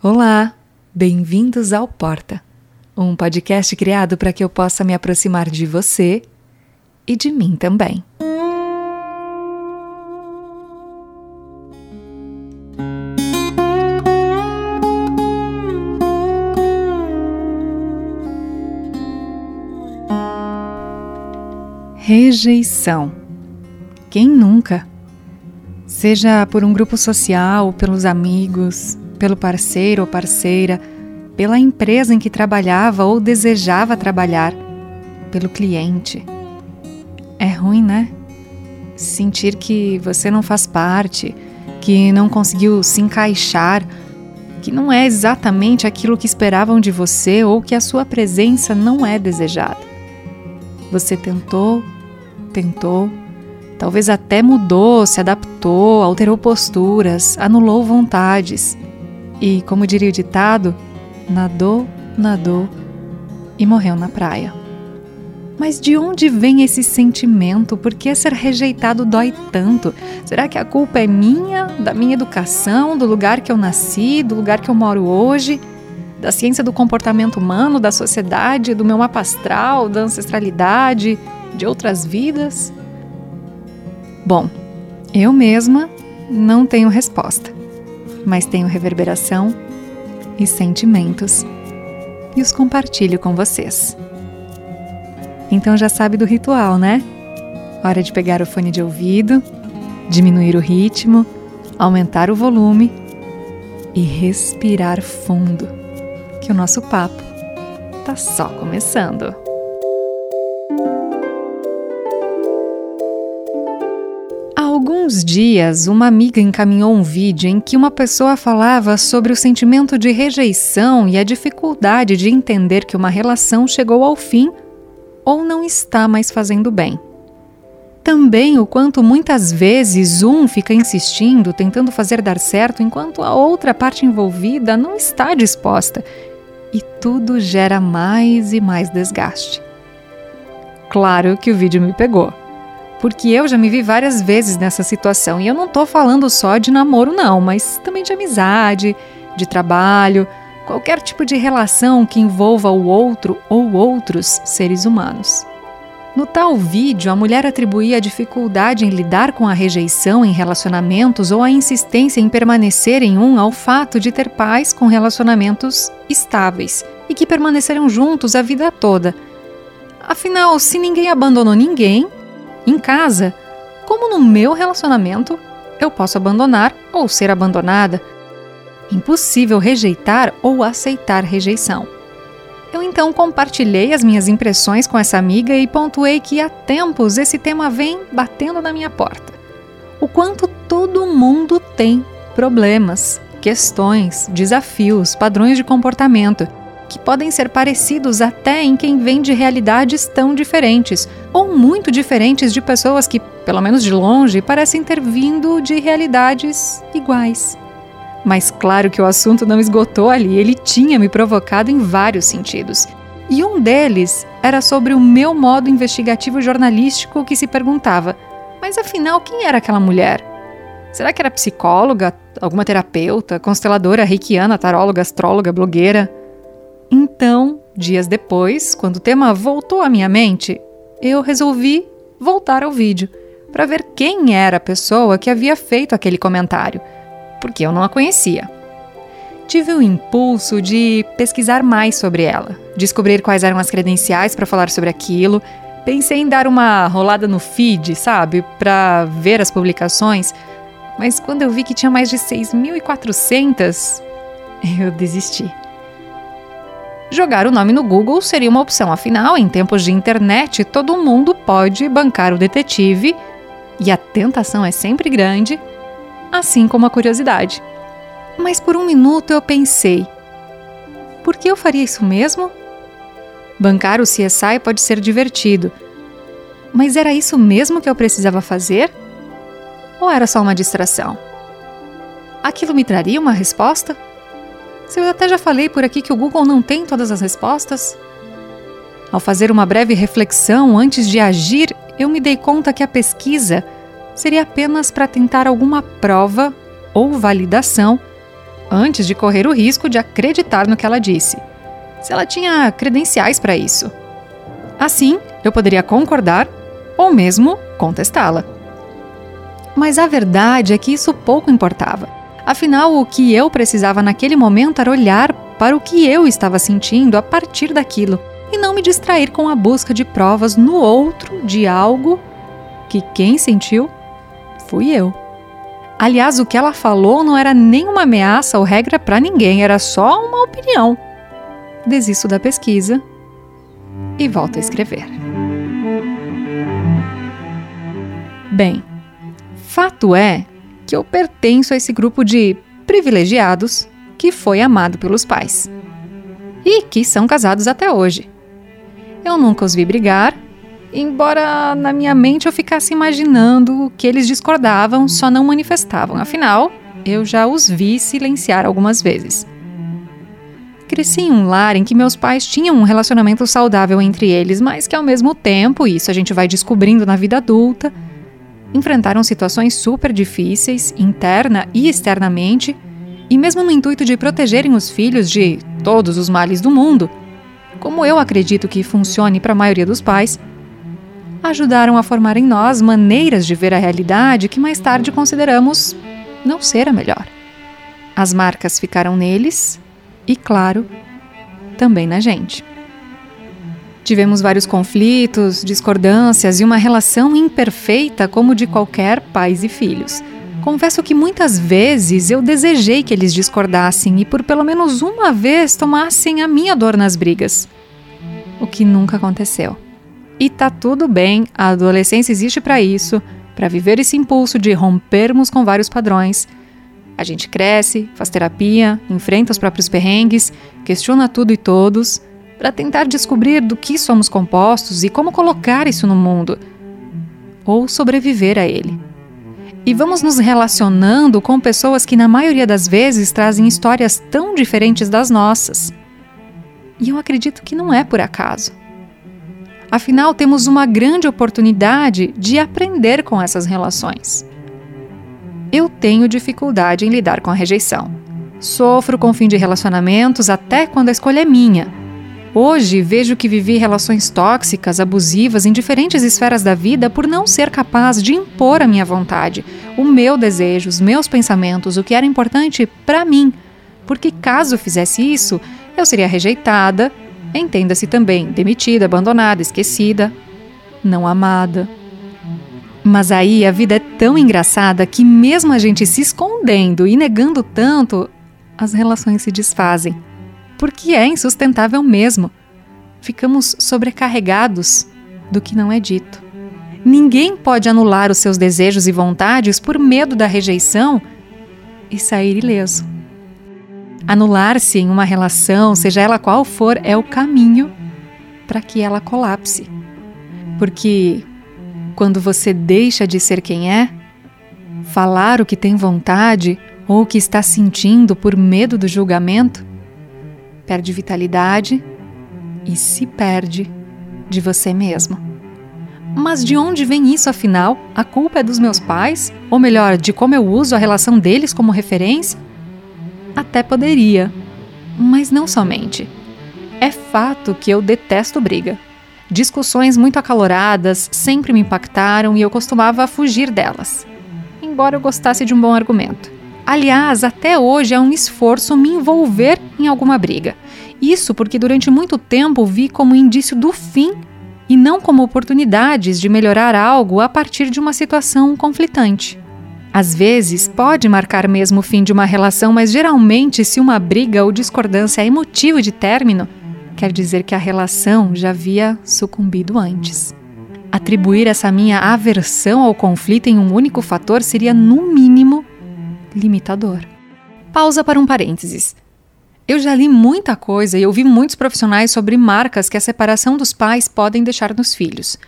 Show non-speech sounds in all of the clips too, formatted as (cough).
Olá, bem-vindos ao Porta, um podcast criado para que eu possa me aproximar de você e de mim também. Rejeição. Quem nunca? Seja por um grupo social, pelos amigos, pelo parceiro ou parceira, pela empresa em que trabalhava ou desejava trabalhar, pelo cliente. É ruim, né? Sentir que você não faz parte, que não conseguiu se encaixar, que não é exatamente aquilo que esperavam de você ou que a sua presença não é desejada. Você tentou, tentou, talvez até mudou, se adaptou, alterou posturas, anulou vontades e, como diria o ditado, nadou, nadou e morreu na praia. Mas de onde vem esse sentimento? Por que ser rejeitado dói tanto? Será que a culpa é minha, da minha educação, do lugar que eu nasci, do lugar que eu moro hoje, da ciência do comportamento humano, da sociedade, do meu mapa astral, da ancestralidade, de outras vidas? Bom, eu mesma não tenho resposta mas tenho reverberação e sentimentos e os compartilho com vocês. Então já sabe do ritual, né? Hora de pegar o fone de ouvido, diminuir o ritmo, aumentar o volume e respirar fundo, que o nosso papo tá só começando. Alguns dias, uma amiga encaminhou um vídeo em que uma pessoa falava sobre o sentimento de rejeição e a dificuldade de entender que uma relação chegou ao fim ou não está mais fazendo bem. Também o quanto muitas vezes um fica insistindo, tentando fazer dar certo, enquanto a outra parte envolvida não está disposta, e tudo gera mais e mais desgaste. Claro que o vídeo me pegou porque eu já me vi várias vezes nessa situação. E eu não estou falando só de namoro, não, mas também de amizade, de trabalho, qualquer tipo de relação que envolva o outro ou outros seres humanos. No tal vídeo, a mulher atribuía a dificuldade em lidar com a rejeição em relacionamentos ou a insistência em permanecer em um ao fato de ter pais com relacionamentos estáveis e que permaneceram juntos a vida toda. Afinal, se ninguém abandonou ninguém, em casa, como no meu relacionamento, eu posso abandonar ou ser abandonada. Impossível rejeitar ou aceitar rejeição. Eu então compartilhei as minhas impressões com essa amiga e pontuei que há tempos esse tema vem batendo na minha porta. O quanto todo mundo tem problemas, questões, desafios, padrões de comportamento que podem ser parecidos até em quem vem de realidades tão diferentes, ou muito diferentes de pessoas que, pelo menos de longe, parecem ter vindo de realidades iguais. Mas claro que o assunto não esgotou ali, ele tinha me provocado em vários sentidos. E um deles era sobre o meu modo investigativo jornalístico que se perguntava: mas afinal, quem era aquela mulher? Será que era psicóloga, alguma terapeuta, consteladora, reikiana, taróloga, astróloga, blogueira? Então, dias depois, quando o tema voltou à minha mente, eu resolvi voltar ao vídeo para ver quem era a pessoa que havia feito aquele comentário, porque eu não a conhecia. Tive o impulso de pesquisar mais sobre ela, descobrir quais eram as credenciais para falar sobre aquilo. Pensei em dar uma rolada no feed, sabe, para ver as publicações, mas quando eu vi que tinha mais de 6.400, (laughs) eu desisti. Jogar o nome no Google seria uma opção, afinal, em tempos de internet, todo mundo pode bancar o detetive e a tentação é sempre grande, assim como a curiosidade. Mas por um minuto eu pensei: por que eu faria isso mesmo? Bancar o CSI pode ser divertido, mas era isso mesmo que eu precisava fazer? Ou era só uma distração? Aquilo me traria uma resposta? Se eu até já falei por aqui que o Google não tem todas as respostas. Ao fazer uma breve reflexão antes de agir, eu me dei conta que a pesquisa seria apenas para tentar alguma prova ou validação antes de correr o risco de acreditar no que ela disse, se ela tinha credenciais para isso. Assim, eu poderia concordar ou mesmo contestá-la. Mas a verdade é que isso pouco importava. Afinal, o que eu precisava naquele momento era olhar para o que eu estava sentindo a partir daquilo e não me distrair com a busca de provas no outro de algo que quem sentiu fui eu. Aliás, o que ela falou não era nenhuma ameaça ou regra para ninguém, era só uma opinião. Desisto da pesquisa e volto a escrever. Bem, fato é que eu pertenço a esse grupo de privilegiados que foi amado pelos pais e que são casados até hoje. Eu nunca os vi brigar embora na minha mente eu ficasse imaginando que eles discordavam, só não manifestavam. Afinal, eu já os vi silenciar algumas vezes. Cresci em um lar em que meus pais tinham um relacionamento saudável entre eles, mas que ao mesmo tempo, isso a gente vai descobrindo na vida adulta, enfrentaram situações super difíceis, interna e externamente, e mesmo no intuito de protegerem os filhos de todos os males do mundo, como eu acredito que funcione para a maioria dos pais, ajudaram a formar em nós maneiras de ver a realidade que mais tarde consideramos não ser a melhor. As marcas ficaram neles e, claro, também na gente. Tivemos vários conflitos, discordâncias e uma relação imperfeita como de qualquer pais e filhos. Confesso que muitas vezes eu desejei que eles discordassem e por pelo menos uma vez tomassem a minha dor nas brigas. O que nunca aconteceu. E tá tudo bem, a adolescência existe para isso, para viver esse impulso de rompermos com vários padrões. A gente cresce, faz terapia, enfrenta os próprios perrengues, questiona tudo e todos, para tentar descobrir do que somos compostos e como colocar isso no mundo, ou sobreviver a ele. E vamos nos relacionando com pessoas que, na maioria das vezes, trazem histórias tão diferentes das nossas. E eu acredito que não é por acaso. Afinal, temos uma grande oportunidade de aprender com essas relações. Eu tenho dificuldade em lidar com a rejeição. Sofro com o fim de relacionamentos até quando a escolha é minha. Hoje vejo que vivi relações tóxicas, abusivas em diferentes esferas da vida por não ser capaz de impor a minha vontade, o meu desejo, os meus pensamentos, o que era importante para mim. Porque caso fizesse isso, eu seria rejeitada Entenda-se também demitida, abandonada, esquecida, não amada. Mas aí a vida é tão engraçada que, mesmo a gente se escondendo e negando tanto, as relações se desfazem. Porque é insustentável mesmo. Ficamos sobrecarregados do que não é dito. Ninguém pode anular os seus desejos e vontades por medo da rejeição e sair ileso. Anular-se em uma relação, seja ela qual for, é o caminho para que ela colapse. Porque quando você deixa de ser quem é, falar o que tem vontade ou o que está sentindo por medo do julgamento, perde vitalidade e se perde de você mesmo. Mas de onde vem isso afinal? A culpa é dos meus pais? Ou melhor, de como eu uso a relação deles como referência? Até poderia, mas não somente. É fato que eu detesto briga. Discussões muito acaloradas sempre me impactaram e eu costumava fugir delas, embora eu gostasse de um bom argumento. Aliás, até hoje é um esforço me envolver em alguma briga. Isso porque durante muito tempo vi como indício do fim e não como oportunidades de melhorar algo a partir de uma situação conflitante. Às vezes, pode marcar mesmo o fim de uma relação, mas geralmente, se uma briga ou discordância é motivo de término, quer dizer que a relação já havia sucumbido antes. Atribuir essa minha aversão ao conflito em um único fator seria, no mínimo, limitador. Pausa para um parênteses. Eu já li muita coisa e ouvi muitos profissionais sobre marcas que a separação dos pais podem deixar nos filhos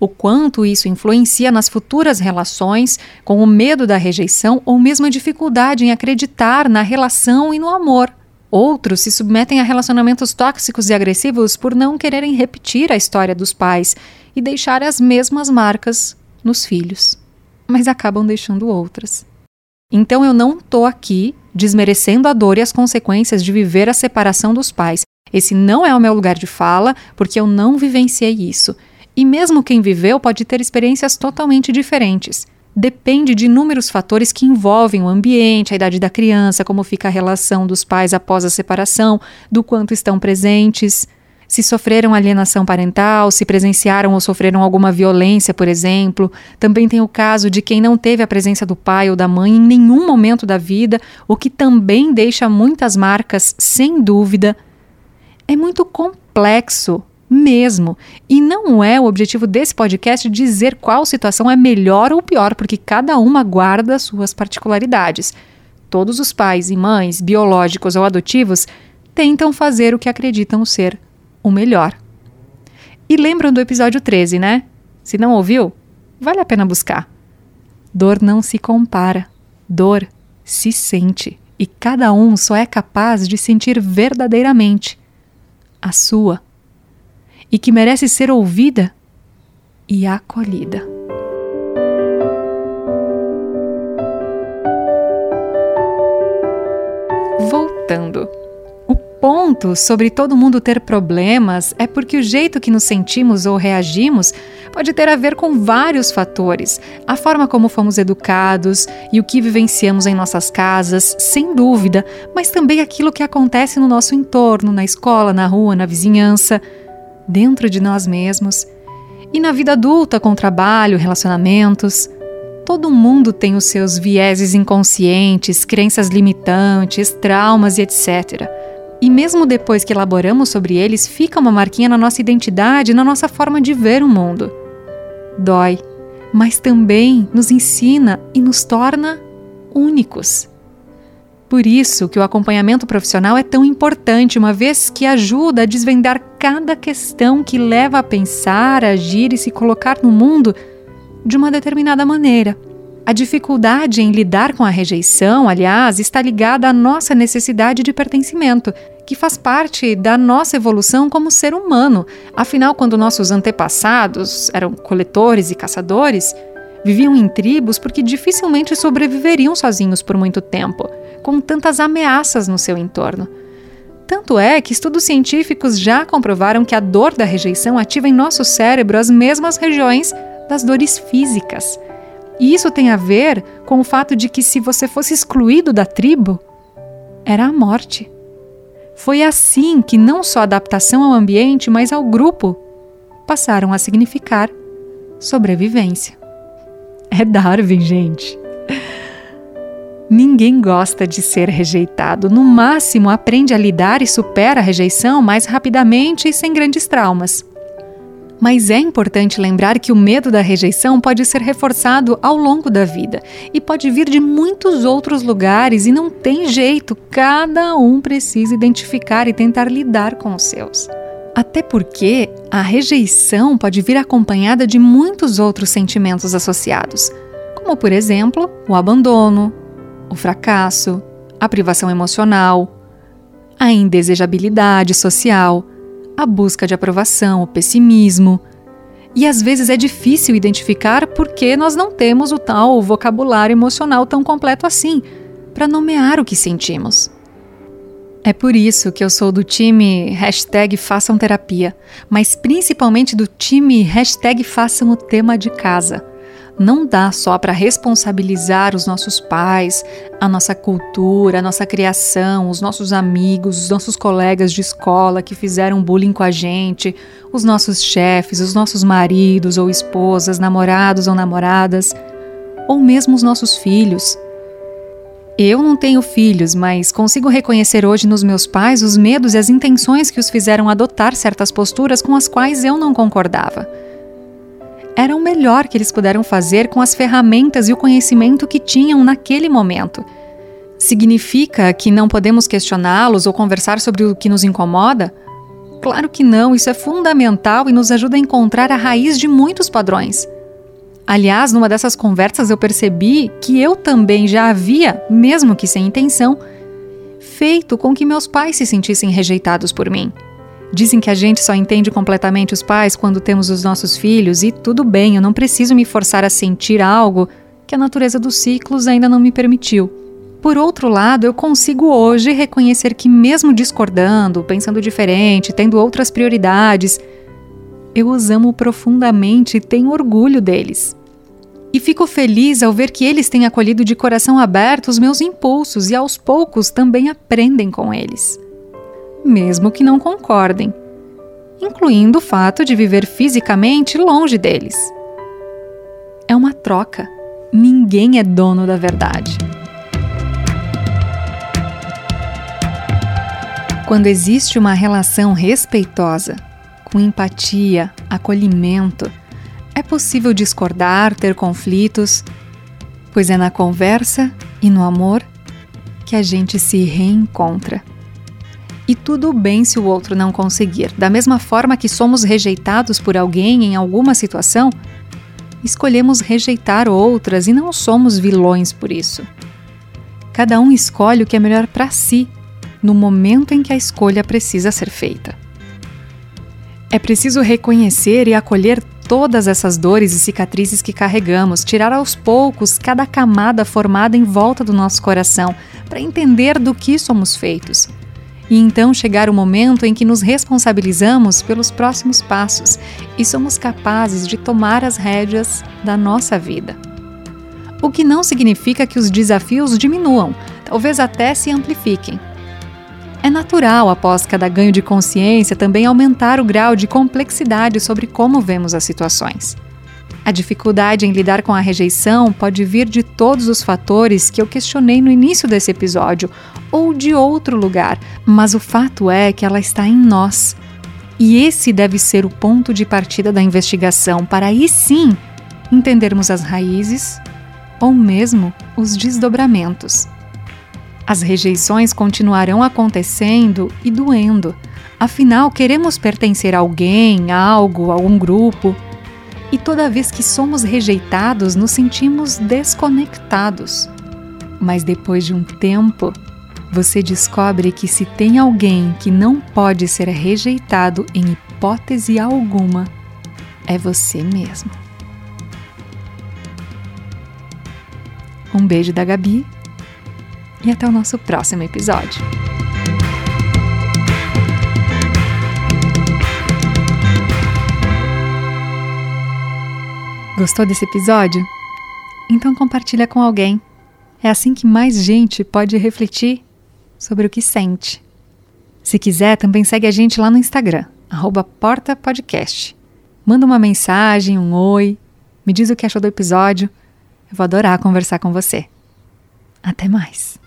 o quanto isso influencia nas futuras relações, com o medo da rejeição ou mesmo a dificuldade em acreditar na relação e no amor. Outros se submetem a relacionamentos tóxicos e agressivos por não quererem repetir a história dos pais e deixar as mesmas marcas nos filhos, mas acabam deixando outras. Então eu não estou aqui desmerecendo a dor e as consequências de viver a separação dos pais. Esse não é o meu lugar de fala, porque eu não vivenciei isso. E mesmo quem viveu pode ter experiências totalmente diferentes. Depende de inúmeros fatores que envolvem o ambiente, a idade da criança, como fica a relação dos pais após a separação, do quanto estão presentes se sofreram alienação parental, se presenciaram ou sofreram alguma violência, por exemplo. Também tem o caso de quem não teve a presença do pai ou da mãe em nenhum momento da vida, o que também deixa muitas marcas, sem dúvida. É muito complexo mesmo. E não é o objetivo desse podcast dizer qual situação é melhor ou pior, porque cada uma guarda suas particularidades. Todos os pais e mães, biológicos ou adotivos, tentam fazer o que acreditam ser o melhor. E lembram do episódio 13, né? Se não ouviu, vale a pena buscar. Dor não se compara, dor se sente, e cada um só é capaz de sentir verdadeiramente a sua, e que merece ser ouvida e acolhida. Voltando ponto sobre todo mundo ter problemas é porque o jeito que nos sentimos ou reagimos pode ter a ver com vários fatores. A forma como fomos educados e o que vivenciamos em nossas casas, sem dúvida, mas também aquilo que acontece no nosso entorno, na escola, na rua, na vizinhança, dentro de nós mesmos. E na vida adulta, com trabalho, relacionamentos. Todo mundo tem os seus vieses inconscientes, crenças limitantes, traumas e etc. E mesmo depois que elaboramos sobre eles, fica uma marquinha na nossa identidade, na nossa forma de ver o mundo. Dói, mas também nos ensina e nos torna únicos. Por isso que o acompanhamento profissional é tão importante, uma vez que ajuda a desvendar cada questão que leva a pensar, agir e se colocar no mundo de uma determinada maneira. A dificuldade em lidar com a rejeição, aliás, está ligada à nossa necessidade de pertencimento, que faz parte da nossa evolução como ser humano. Afinal, quando nossos antepassados eram coletores e caçadores, viviam em tribos porque dificilmente sobreviveriam sozinhos por muito tempo, com tantas ameaças no seu entorno. Tanto é que estudos científicos já comprovaram que a dor da rejeição ativa em nosso cérebro as mesmas regiões das dores físicas. E isso tem a ver com o fato de que, se você fosse excluído da tribo, era a morte. Foi assim que não só a adaptação ao ambiente, mas ao grupo passaram a significar sobrevivência. É Darwin, gente. Ninguém gosta de ser rejeitado. No máximo, aprende a lidar e supera a rejeição mais rapidamente e sem grandes traumas. Mas é importante lembrar que o medo da rejeição pode ser reforçado ao longo da vida e pode vir de muitos outros lugares e não tem jeito, cada um precisa identificar e tentar lidar com os seus. Até porque a rejeição pode vir acompanhada de muitos outros sentimentos associados, como por exemplo o abandono, o fracasso, a privação emocional, a indesejabilidade social a busca de aprovação, o pessimismo. E às vezes é difícil identificar porque nós não temos o tal vocabulário emocional tão completo assim para nomear o que sentimos. É por isso que eu sou do time hashtag façam terapia, mas principalmente do time hashtag façam o tema de casa não dá só para responsabilizar os nossos pais, a nossa cultura, a nossa criação, os nossos amigos, os nossos colegas de escola que fizeram bullying com a gente, os nossos chefes, os nossos maridos ou esposas, namorados ou namoradas, ou mesmo os nossos filhos. Eu não tenho filhos, mas consigo reconhecer hoje nos meus pais os medos e as intenções que os fizeram adotar certas posturas com as quais eu não concordava era o melhor que eles puderam fazer com as ferramentas e o conhecimento que tinham naquele momento. Significa que não podemos questioná-los ou conversar sobre o que nos incomoda? Claro que não, isso é fundamental e nos ajuda a encontrar a raiz de muitos padrões. Aliás, numa dessas conversas eu percebi que eu também já havia, mesmo que sem intenção, feito com que meus pais se sentissem rejeitados por mim. Dizem que a gente só entende completamente os pais quando temos os nossos filhos, e tudo bem, eu não preciso me forçar a sentir algo que a natureza dos ciclos ainda não me permitiu. Por outro lado, eu consigo hoje reconhecer que, mesmo discordando, pensando diferente, tendo outras prioridades, eu os amo profundamente e tenho orgulho deles. E fico feliz ao ver que eles têm acolhido de coração aberto os meus impulsos e aos poucos também aprendem com eles. Mesmo que não concordem, incluindo o fato de viver fisicamente longe deles. É uma troca. Ninguém é dono da verdade. Quando existe uma relação respeitosa, com empatia, acolhimento, é possível discordar, ter conflitos, pois é na conversa e no amor que a gente se reencontra. E tudo bem se o outro não conseguir. Da mesma forma que somos rejeitados por alguém em alguma situação, escolhemos rejeitar outras e não somos vilões por isso. Cada um escolhe o que é melhor para si no momento em que a escolha precisa ser feita. É preciso reconhecer e acolher todas essas dores e cicatrizes que carregamos, tirar aos poucos cada camada formada em volta do nosso coração, para entender do que somos feitos. E então chegar o momento em que nos responsabilizamos pelos próximos passos e somos capazes de tomar as rédeas da nossa vida. O que não significa que os desafios diminuam, talvez até se amplifiquem. É natural, após cada ganho de consciência, também aumentar o grau de complexidade sobre como vemos as situações. A dificuldade em lidar com a rejeição pode vir de todos os fatores que eu questionei no início desse episódio ou de outro lugar, mas o fato é que ela está em nós. E esse deve ser o ponto de partida da investigação para aí sim entendermos as raízes ou mesmo os desdobramentos. As rejeições continuarão acontecendo e doendo. Afinal, queremos pertencer a alguém, a algo, a um grupo. E toda vez que somos rejeitados, nos sentimos desconectados. Mas depois de um tempo, você descobre que se tem alguém que não pode ser rejeitado em hipótese alguma, é você mesmo. Um beijo da Gabi e até o nosso próximo episódio. Gostou desse episódio? Então compartilha com alguém. É assim que mais gente pode refletir sobre o que sente. Se quiser, também segue a gente lá no Instagram, portapodcast. Manda uma mensagem, um oi, me diz o que achou do episódio. Eu vou adorar conversar com você. Até mais!